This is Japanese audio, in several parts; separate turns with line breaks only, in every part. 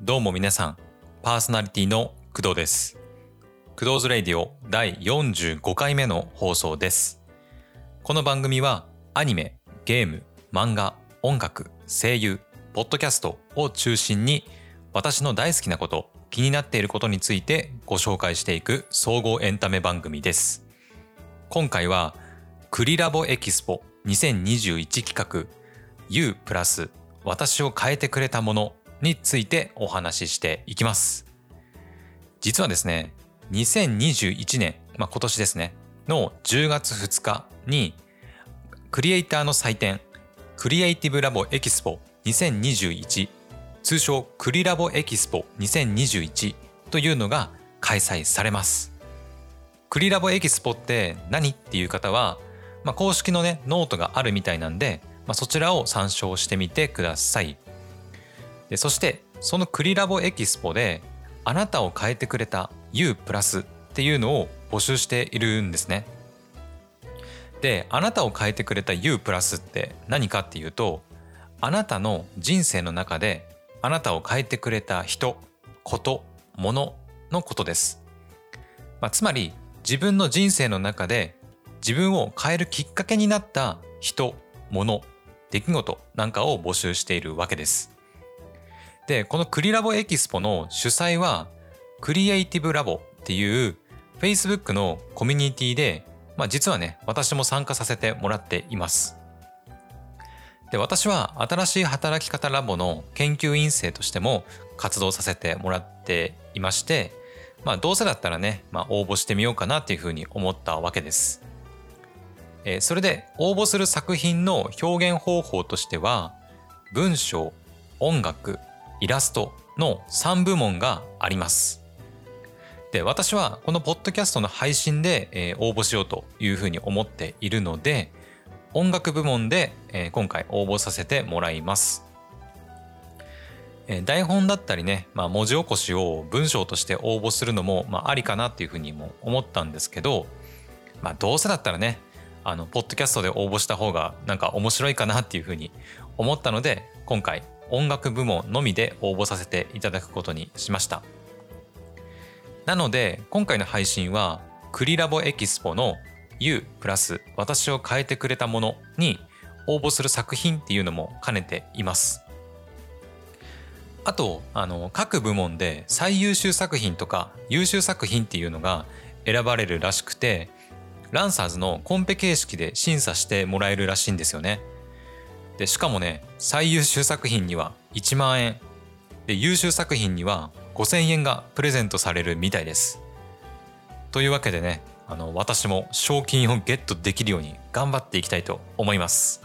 どうも皆さん、パーソナリティの工藤です。クドーズレディオ第45回目の放送です。この番組はアニメ、ゲーム、漫画、音楽、声優、ポッドキャストを中心に私の大好きなこと、気になっていることについてご紹介していく総合エンタメ番組です。今回はクリラボエキスポ2021企画 U プラス私を変えてくれたものについてお話ししていきます。実はですね、2021年、まあ、今年ですね、の10月2日にクリエイターの祭典クリエイティブラボエキスポ2021通称クリラボエキスポ2021というのが開催されます。クリラボエキスポって何っていう方は、まあ、公式のねノートがあるみたいなんで、まあ、そちらを参照してみてください。でそしてそのクリラボエキスポであなたを変えてくれた U プラスっていうのを募集しているんですね。であなたを変えてくれた U プラスって何かっていうとあなたの人生の中であなたを変えてくれた人こと物のことです。まあ、つまり自分の人生の中で自分を変えるきっかけになった人物出来事なんかを募集しているわけです。でこのクリラボエキスポの主催はクリエイティブラボっていう Facebook のコミュニティで、まあ、実はね私も参加させてもらっています。で私は新しい働き方ラボの研究員生としても活動させてもらっていましてまあどうせだったらね、まあ、応募してみようかなっていうふうに思ったわけです。えそれで応募する作品の表現方法としては文章音楽イラストの3部門があります。で私はこのポッドキャストの配信で、え応募しようというふうに思っているので音楽部門で、え今回応募させてもらいます。え台本だったりね、まあ、文字起こしを文章として応募するのも、まあ、ありかなっていうふうにも思ったんですけど、まあ、どうせだったらねあのポッドキャストで応募した方がなんか面白いかなっていうふうに思ったので今回音楽部門のみで応募させていただくことにしましたなので今回の配信はクリラボエキスポの U プラス私を変えてくれたものに応募する作品っていうのも兼ねていますあとあの各部門で最優秀作品とか優秀作品っていうのが選ばれるらしくてランサーズのコンペ形式で審査してもらえるらしいんですよね。でしかもね最優秀作品には1万円で優秀作品には5,000円がプレゼントされるみたいです。というわけでねあの私も賞金をゲットできるように頑張っていきたいと思います。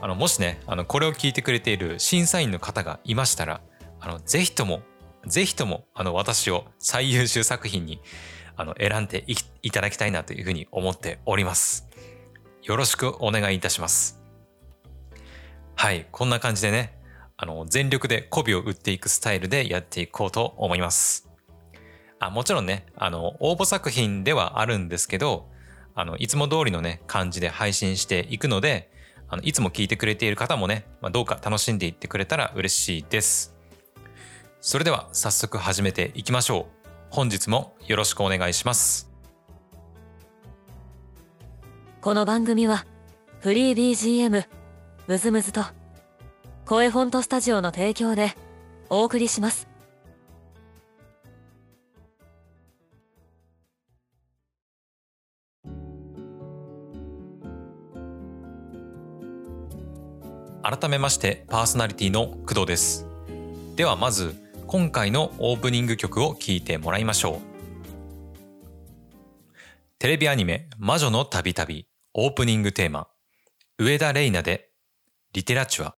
あのもしねあのこれを聞いてくれている審査員の方がいましたらあのぜひともぜひともあの私を最優秀作品にあの選んでいただきたいなというふうに思っております。よろしくお願いいたします。はい、こんな感じでね、あの全力で媚びを打っていくスタイルでやっていこうと思います。あもちろんね、あの応募作品ではあるんですけど、あのいつも通りのね感じで配信していくので、あのいつも聞いてくれている方もね、まあ、どうか楽しんでいってくれたら嬉しいです。それでは早速始めていきましょう。本日もよろしくお願いします
この番組はフリー BGM ムズムズと声フォントスタジオの提供でお送りします。
改めましてパーソナリティの工藤です。ではまず今回のオープニング曲を聴いてもらいましょう。テレビアニメ「魔女のたびたび」オープニングテーマ上田玲奈で「リテラチュア」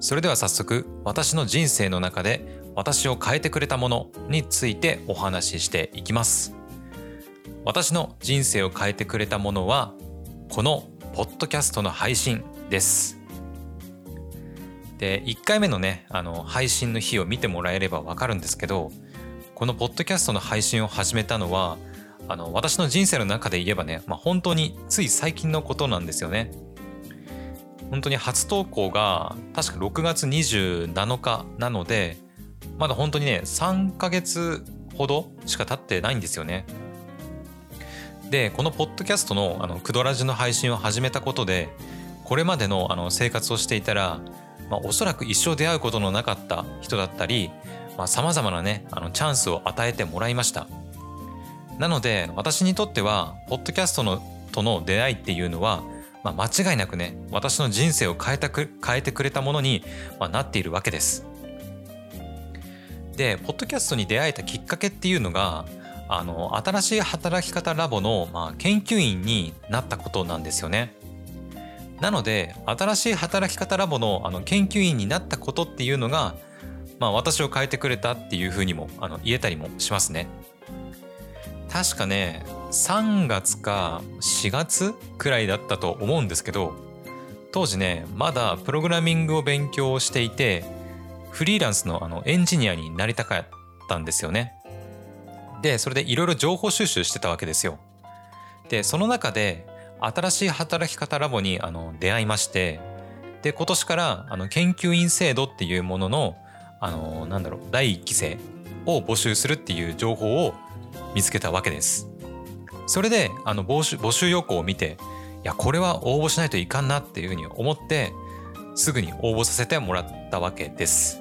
それでは早速私の人生の中で私を変えてくれたものについてお話ししていきます私の人生を変えてくれたものはこのポッドキャストの配信です。で1回目のねあの配信の日を見てもらえれば分かるんですけどこのポッドキャストの配信を始めたのはあの私の人生の中で言えばね、まあ、本当につい最近のことなんですよね。本当に初投稿が確か6月27日なのでまだ本当にね3ヶ月ほどしか経ってないんですよね。でこのポッドキャストのあのクドラジの配信を始めたことでこれまでのあの生活をしていたら、まあ、おそらく一生出会うことのなかった人だったりさまざ、まなねあのチャンスを与えてもらいましたなので私にとってはポッドキャストのとの出会いっていうのは、まあ、間違いなくね私の人生を変えたく変えてくれたものに、まあ、なっているわけですでポッドキャストに出会えたきっかけっていうのがあの新しい働き方ラボの、まあ、研究員になったことなんですよね。なので新しい働き方ラボのあの研究員になったことっていうのが、まあ、私を変えてくれたっていうふうにもあの言えたりもしますね。確かね3月か4月くらいだったと思うんですけど当時ねまだプログラミングを勉強していてフリーランスのあのエンジニアになりたかったんですよね。でそれでいろいろ情報収集してたわけですよ。でその中で新しい働き方ラボにあの出会いましてで今年からあの研究員制度っていうもののあのなんだろう第1期生を募集するっていう情報を見つけたわけです。それであの募集募集要項を見ていやこれは応募しないといかんなっていうふうに思ってすぐに応募させてもらったわけです。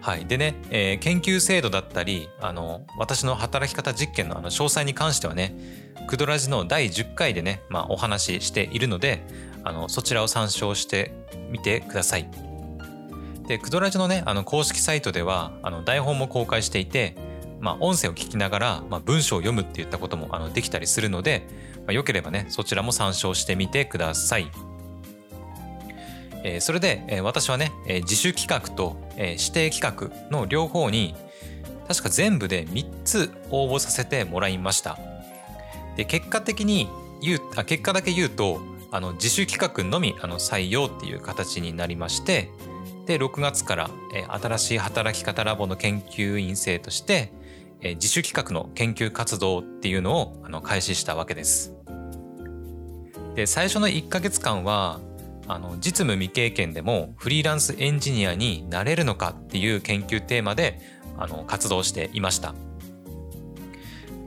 はい、でね、えー、研究制度だったりあの私の働き方実験のあの詳細に関してはねクドラジの第10回でね、まあ、お話ししているのであのそちらを参照してみてください。でクドラジのねあの公式サイトではあの台本も公開していて、まあ、音声を聞きながら、まあ、文章を読むっていったこともあのできたりするので、まあ、よければねそちらも参照してみてください。えー、それで、えー、私はね、えー、自主企画と、え指定企画の両方に確か全部で3つ応募させてもらいました。で結果的に言うあ結果だけ言うとあの自主企画のみあの採用っていう形になりましてで6月から、え新しい働き方ラボの研究員生として、え自主企画の研究活動っていうのをあの開始したわけです。で最初の1ヶ月間はあの実務未経験でもフリーランスエンジニアになれるのかっていう研究テーマであの活動していました。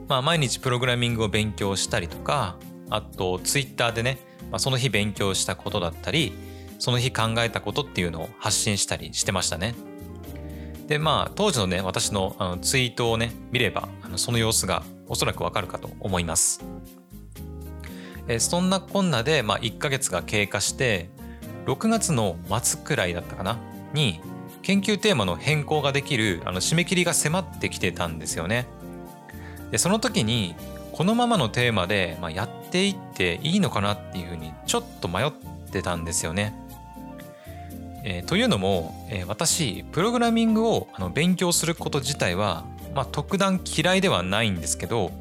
まあ、毎日プログラミングを勉強したりとかあとツイッターでね、まあ、その日勉強したことだったりその日考えたことっていうのを発信したりしてましたね。でまあ当時のね私のあのツイートをね見ればあのその様子がおそらくわかるかと思います。えそんなこんなで、まあ、1ヶ月が経過して6月の末くらいだったかな？に研究テーマの変更ができるあの締め切りが迫ってきてたんですよね。でその時にこのままのテーマで、まあ、やっていっていいのかなっていうふうにちょっと迷ってたんですよね。えー、というのも、えー、私プログラミングをあの勉強すること自体は、まあ、特段嫌いではないんですけど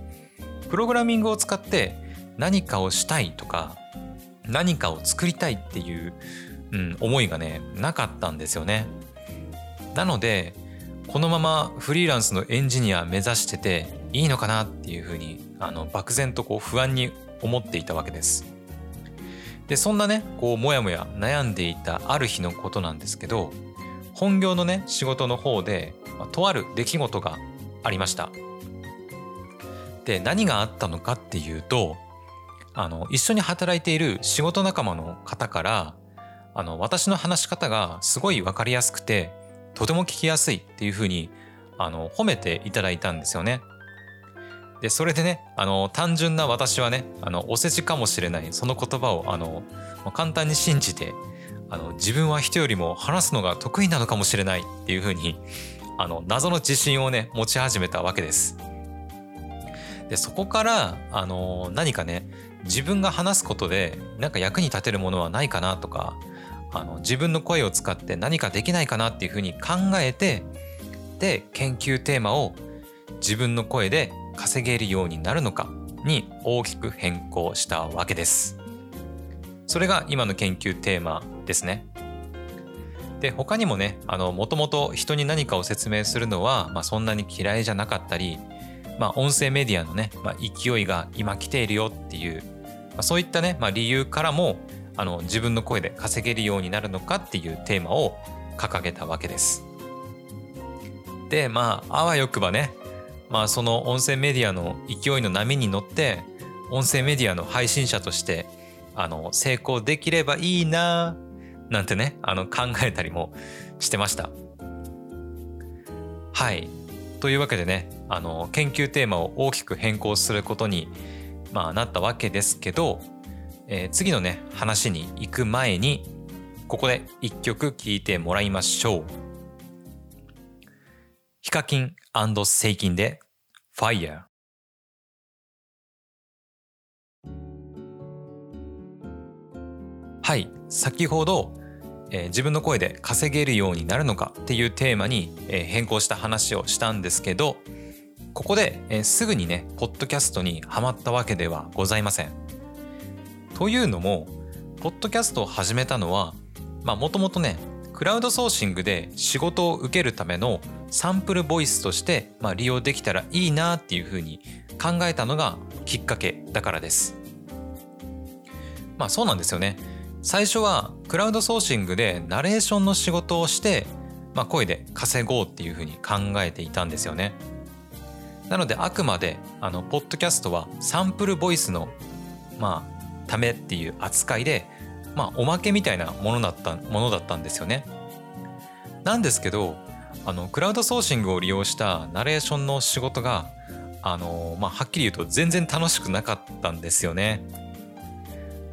プログラミングを使って何かをしたいとか何かを作りたいっていう、うん、思いがねなかったんですよね。なのでこのままフリーランスのエンジニア目指してていいのかなっていうふうにあの漠然とこう不安に思っていたわけです。でそんなねこうもやもや悩んでいたある日のことなんですけど本業のね仕事の方で、まあ、とある出来事がありました。で何があったのかっていうとあの一緒に働いている仕事仲間の方からあの私の話し方がすごい分かりやすくてとても聞きやすいっていうふうにあの褒めていただいたんですよね。でそれでねあの単純な私はねあのお世辞かもしれないその言葉をあの簡単に信じてあの自分は人よりも話すのが得意なのかもしれないっていうふうにあの謎の自信をね持ち始めたわけです。でそこからあの何かね自分が話すことで何か役に立てるものはないかなとかあの自分の声を使って何かできないかなっていうふうに考えてで研究テーマを自分の声で稼げるようになるのかに大きく変更したわけです。それが今の研究テーマですね。で他にもねもともと人に何かを説明するのは、まあ、そんなに嫌いじゃなかったりまあ、音声メディアのね、まあ、勢いが今来ているよっていう、まあ、そういったね、まあ、理由からもあの自分の声で稼げるようになるのかっていうテーマを掲げたわけです。でまああわよくばねまあその音声メディアの勢いの波に乗って音声メディアの配信者としてあの成功できればいいななんてねあの考えたりもしてました。はいというわけでねあの研究テーマを大きく変更することに、まあ、なったわけですけど、えー、次のね話に行く前にここで一曲聴いてもらいましょう。ヒカキンセイキンで Fire はい先ほど、えー、自分の声で稼げるようになるのかっていうテーマに、えー、変更した話をしたんですけどここで、えー、すぐにねポッドキャストにはまったわけではございません。というのもポッドキャストを始めたのはまあもともとねクラウドソーシングで仕事を受けるためのサンプルボイスとして、まあ、利用できたらいいなっていうふうに考えたのがきっかけだからです。まあそうなんですよね。最初はクラウドソーシングでナレーションの仕事をして、まあ、声で稼ごうっていうふうに考えていたんですよね。なのであくまであのポッドキャストはサンプルボイスのまあためっていう扱いでまあおまけみたいなものだったものだったんですよね。なんですけどあのクラウドソーシングを利用したナレーションの仕事があの、まあ、はっきり言うと全然楽しくなかったんですよね。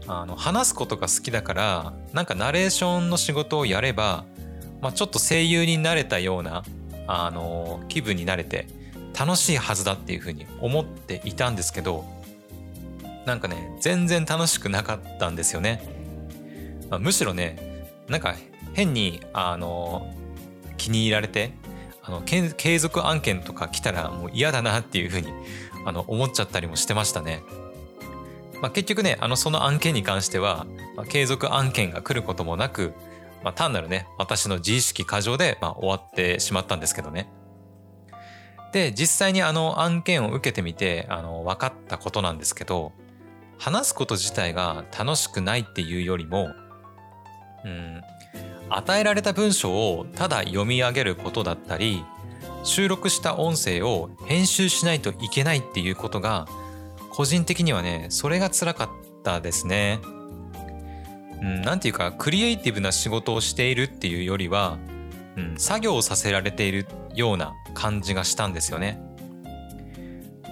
あの話すことが好きだからなんかナレーションの仕事をやれば、まあ、ちょっと声優になれたようなあの気分になれて楽しいはずだっていうふうに思っていたんですけどなんかね全然楽しくなかったんですよね。まあ、むしろねなんか変にあの気に入られてあの継続案件とか来たらもう嫌だなっていうふうにあの思っちゃったりもしてましたね。まあ、結局ねあのその案件に関しては、まあ、継続案件が来ることもなく、まあ、単なるね私の自意識過剰で、まあ、終わってしまったんですけどね。で実際にあの案件を受けてみてあの分かったことなんですけど話すこと自体が楽しくないっていうよりもうん与えられた文章をただ読み上げることだったり収録した音声を編集しないといけないっていうことが個人的にはねそれが辛かったですね。うん、なていうかクリエイティブな仕事をしているっていうよりは、うん、作業をさせられているような感じがしたんですよね。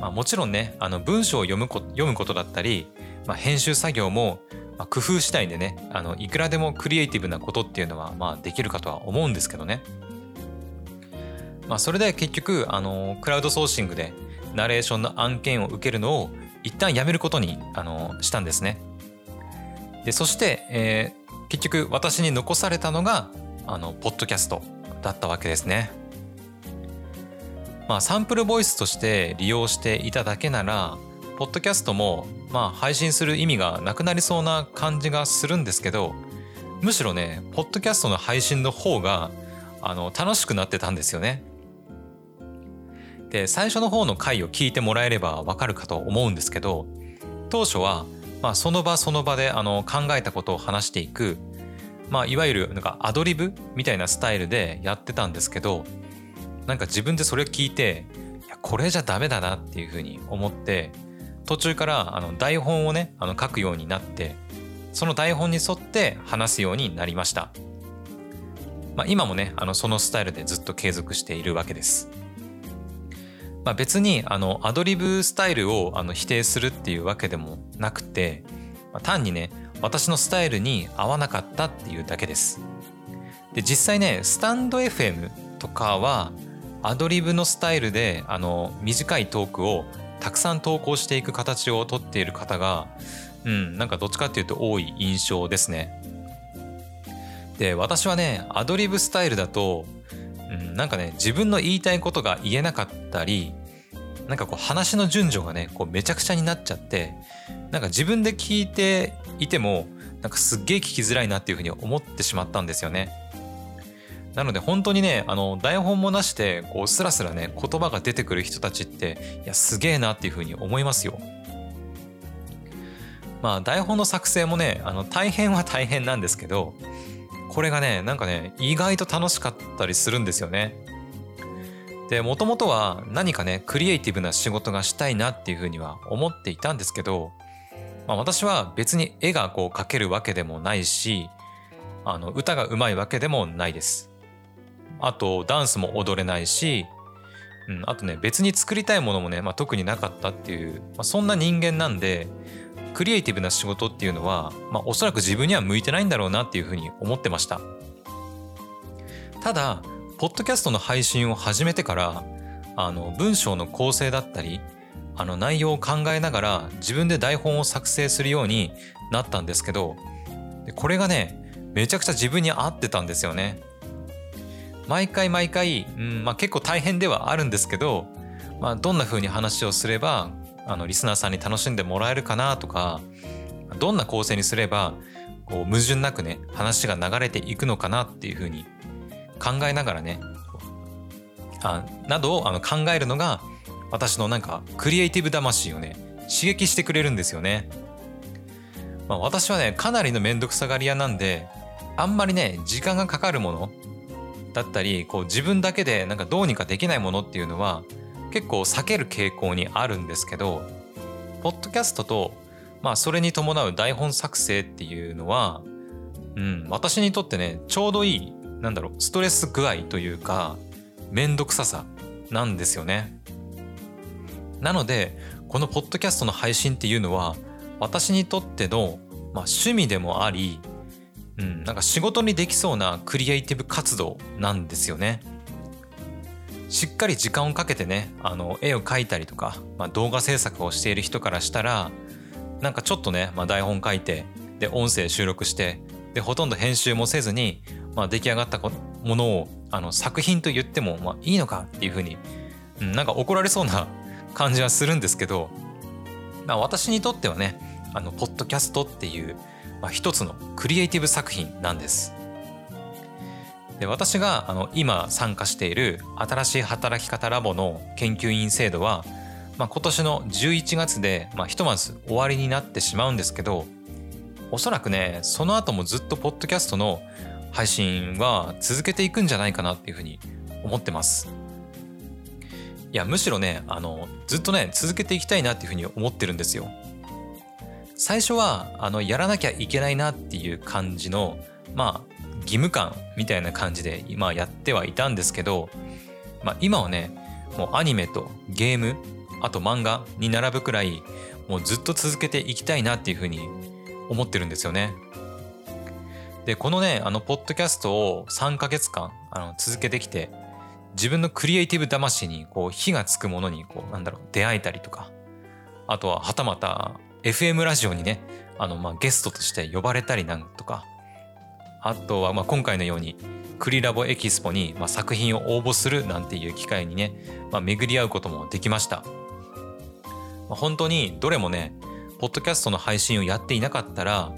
まあ、もちろんねあの文章を読むこ読むことだったり、まあ、編集作業も、まあ、工夫次第でねあのいくらでもクリエイティブなことっていうのは、まあ、できるかとは思うんですけどね。まあ、それで結局あのクラウドソーシングでナレーションの案件を受けるのを一旦やめることにあのしたんですね。でそして、えー、結局私に残されたのがあのポッドキャストだったわけですね。まあ、サンプルボイスとして利用していただけならポッドキャストもまあ配信する意味がなくなりそうな感じがするんですけどむしろねポッドキャストの配信の方があの楽しくなってたんですよね。で最初の方の回を聞いてもらえればわかるかと思うんですけど当初は、まあ、その場その場であの考えたことを話していく、まあ、いわゆるなんかアドリブみたいなスタイルでやってたんですけどなんか自分でそれ聞いていやこれじゃダメだなっていうふうに思って途中からあの台本をねあの書くようになってその台本に沿って話すようになりました。まあ、今もねあのそのスタイルでずっと継続しているわけです。まあ、別にあのアドリブスタイルをあの否定するっていうわけでもなくて、まあ、単にね私のスタイルに合わなかったっていうだけです。で実際ねスタンド FM とかはアドリブのスタイルであの短いトークをたくさん投稿していく形をとっている方がうんなんかどっちかっていうと多い印象ですね。で私はねアドリブスタイルだとうん、なんかね自分の言いたいことが言えなかったりなんかこう話の順序がねこうめちゃくちゃになっちゃってなんか自分で聞いていてもなんかすっげえ聞きづらいなっていうふうに思ってしまったんですよね。なので本当にねあの台本もなしでこうスラスラね言葉が出てくる人たちっていやすげえなっていうふうに思いますよ。まあ台本の作成もねあの大変は大変なんですけどこれがねなんかね意外と楽しかったりするんですよね。でもともとは何かねクリエイティブな仕事がしたいなっていうふうには思っていたんですけど、まあ、私は別に絵がこう描けるわけでもないしあの歌がうまいわけでもないです。あとダンスも踊れないし、うん、あとね別に作りたいものもね、まあ、特になかったっていう、まあ、そんな人間なんでクリエイティブな仕事っていうのは、まあ、おそらく自分には向いてないんだろうなっていうふうに思ってました。ただポッドキャストの配信を始めてからあの文章の構成だったりあの内容を考えながら自分で台本を作成するようになったんですけどこれがねめちゃくちゃ自分に合ってたんですよね。毎回毎回、うんまあ、結構大変ではあるんですけど、まあ、どんな風に話をすればあのリスナーさんに楽しんでもらえるかなとかどんな構成にすればこう矛盾なくね話が流れていくのかなっていう風に考えながらねあなどをあの考えるのが私のなんかクリエイティブ魂をね刺激してくれるんですよね。まあ、私はねかなりの面倒くさがり屋なんであんまりね時間がかかるものだったりこう自分だけでなんかどうにかできないものっていうのは結構避ける傾向にあるんですけどポッドキャストとまあそれに伴う台本作成っていうのはうん私にとってねちょうどいいなんだろうストレス具合というかめんどくささなんですよね。なのでこのポッドキャストの配信っていうのは私にとっての、まあ、趣味でもありうん、なんか仕事にできそうなクリエイティブ活動なんですよね。しっかり時間をかけてねあの絵を描いたりとか、まあ、動画制作をしている人からしたらなんかちょっとね、まあ、台本書いてで音声収録してでほとんど編集もせずに、まあ、出来上がったものをあの作品と言っても、まあ、いいのかっていうふうに、うん、なんか怒られそうな 感じはするんですけど、まあ、私にとってはねあのポッドキャストっていうまあ、一つのクリエイティブ作品なんです。で私があの今参加している新しい働き方ラボの研究員制度は、まあ、今年の11月で、まあ、ひとまず終わりになってしまうんですけどおそらくねその後もずっとポッドキャストの配信は続けていくんじゃないかなっていうふうに思ってます。いやむしろねあのずっとね続けていきたいなっていうふうに思ってるんですよ。最初はあのやらなきゃいけないなっていう感じのまあ義務感みたいな感じで今やってはいたんですけど、まあ、今はねもうアニメとゲームあと漫画に並ぶくらいもうずっと続けていきたいなっていうふうに思ってるんですよね。でこのねあのポッドキャストを3ヶ月間あの続けてきて自分のクリエイティブ魂にこう火がつくものにこうなんだろう出会えたりとかあとははたまた FM ラジオにねあのまあゲストとして呼ばれたりなんとかあとはまあ今回のようにクリラボエキスポにまあ作品を応募するなんていう機会にね、まあ、巡り合うこともできました、まあ、本当にどれもねポッドキャストの配信をやっていなかったら、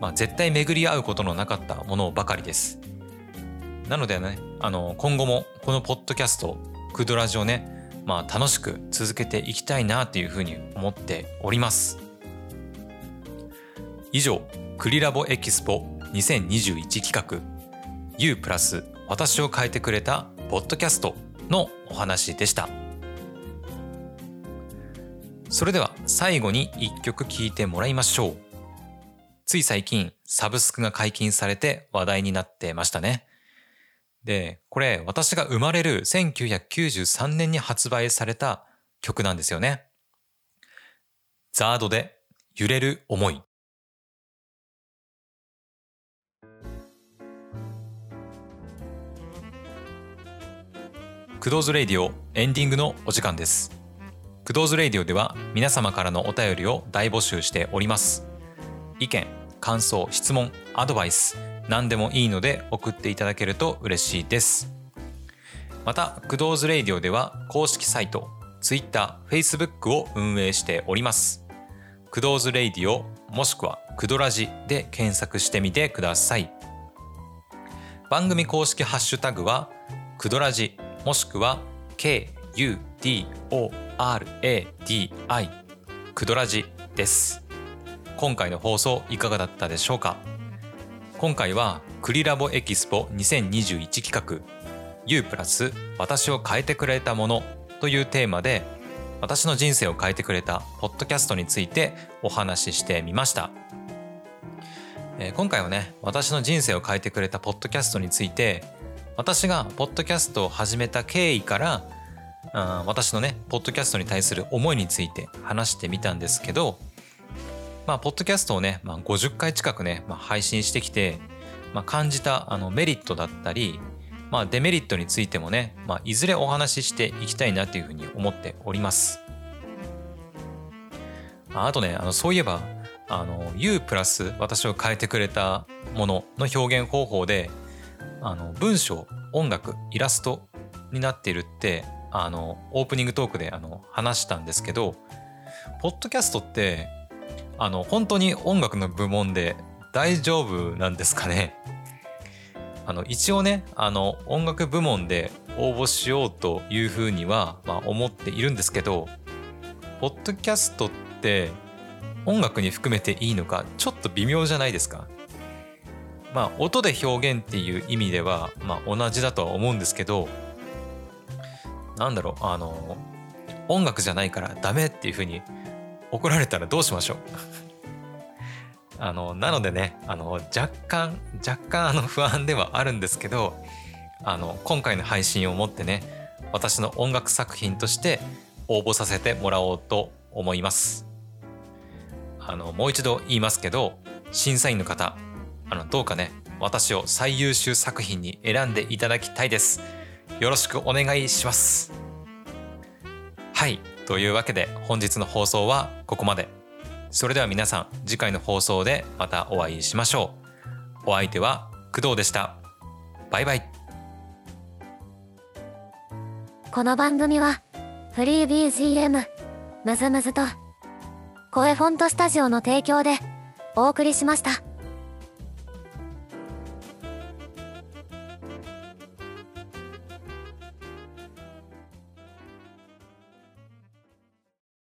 まあ、絶対巡り合うことのなかったものばかりです。なのでねあの今後もこのポッドキャストクドラジオねまあ楽しく続けていきたいなというふうに思っております。以上クリラボエキスポ2021企画 U プラス私を変えてくれたポッドキャストのお話でした。それでは最後に一曲聴いてもらいましょう。つい最近サブスクが解禁されて話題になってましたね。でこれ私が生まれる1993年に発売された曲なんですよね。ザードで揺れる思い。クドーズレディオエンディングのお時間です。クドーズレディオでは皆様からのお便りを大募集しております。意見感想質問アドバイス何でもいいので送っていただけると嬉しいです。またクドーズレディオでは公式サイト Twitter、Facebook を運営しております。クドーズレディオもしくはクドラジで検索してみてください。番組公式ハッシュタグはクドラジもしくは KUDORADI クドラジです。今回の放送いかがだったでしょうか？今回はクリラボエキスポ2021企画 U プラス私を変えてくれたものというテーマで私の人生を変えてくれたポッドキャストについてお話ししてみました、えー、今回はね私の人生を変えてくれたポッドキャストについて私がポッドキャストを始めた経緯からあ私のねポッドキャストに対する思いについて話してみたんですけどまあポッドキャストをね、まあ、50回近くね、まあ、配信してきて、まあ、感じたあのメリットだったりまあ、デメリットについてもね、まあ、いずれお話ししていきたいなというふうに思っております。あとね、あのそういえば、あの U プラス私を変えてくれたものの表現方法で、あの文章、音楽、イラストになっているって、あのオープニングトークであの話したんですけど、ポッドキャストってあの本当に音楽の部門で大丈夫なんですかね？あの一応ねあの音楽部門で応募しようというふうには、まあ、思っているんですけどポッドキャストって音楽に含めていいのかちょっと微妙じゃないですか？まあ音で表現っていう意味では、まあ、同じだとは思うんですけどなんだろうあの音楽じゃないからダメっていうふうに怒られたらどうしましょう。あのなのでねあの若干若干あの不安ではあるんですけどあの今回の配信をもってね私の音楽作品として応募させてもらおうと思います。あのもう一度言いますけど審査員の方あのどうかね私を最優秀作品に選んでいただきたいです。よろしくお願いします。はい。というわけで本日の放送はここまで。それでは皆さん次回の放送でまたお会いしましょう。お相手は工藤でした。バイバイ。
この番組はフリー BGM むずむずと声フォントスタジオの提供でお送りしました。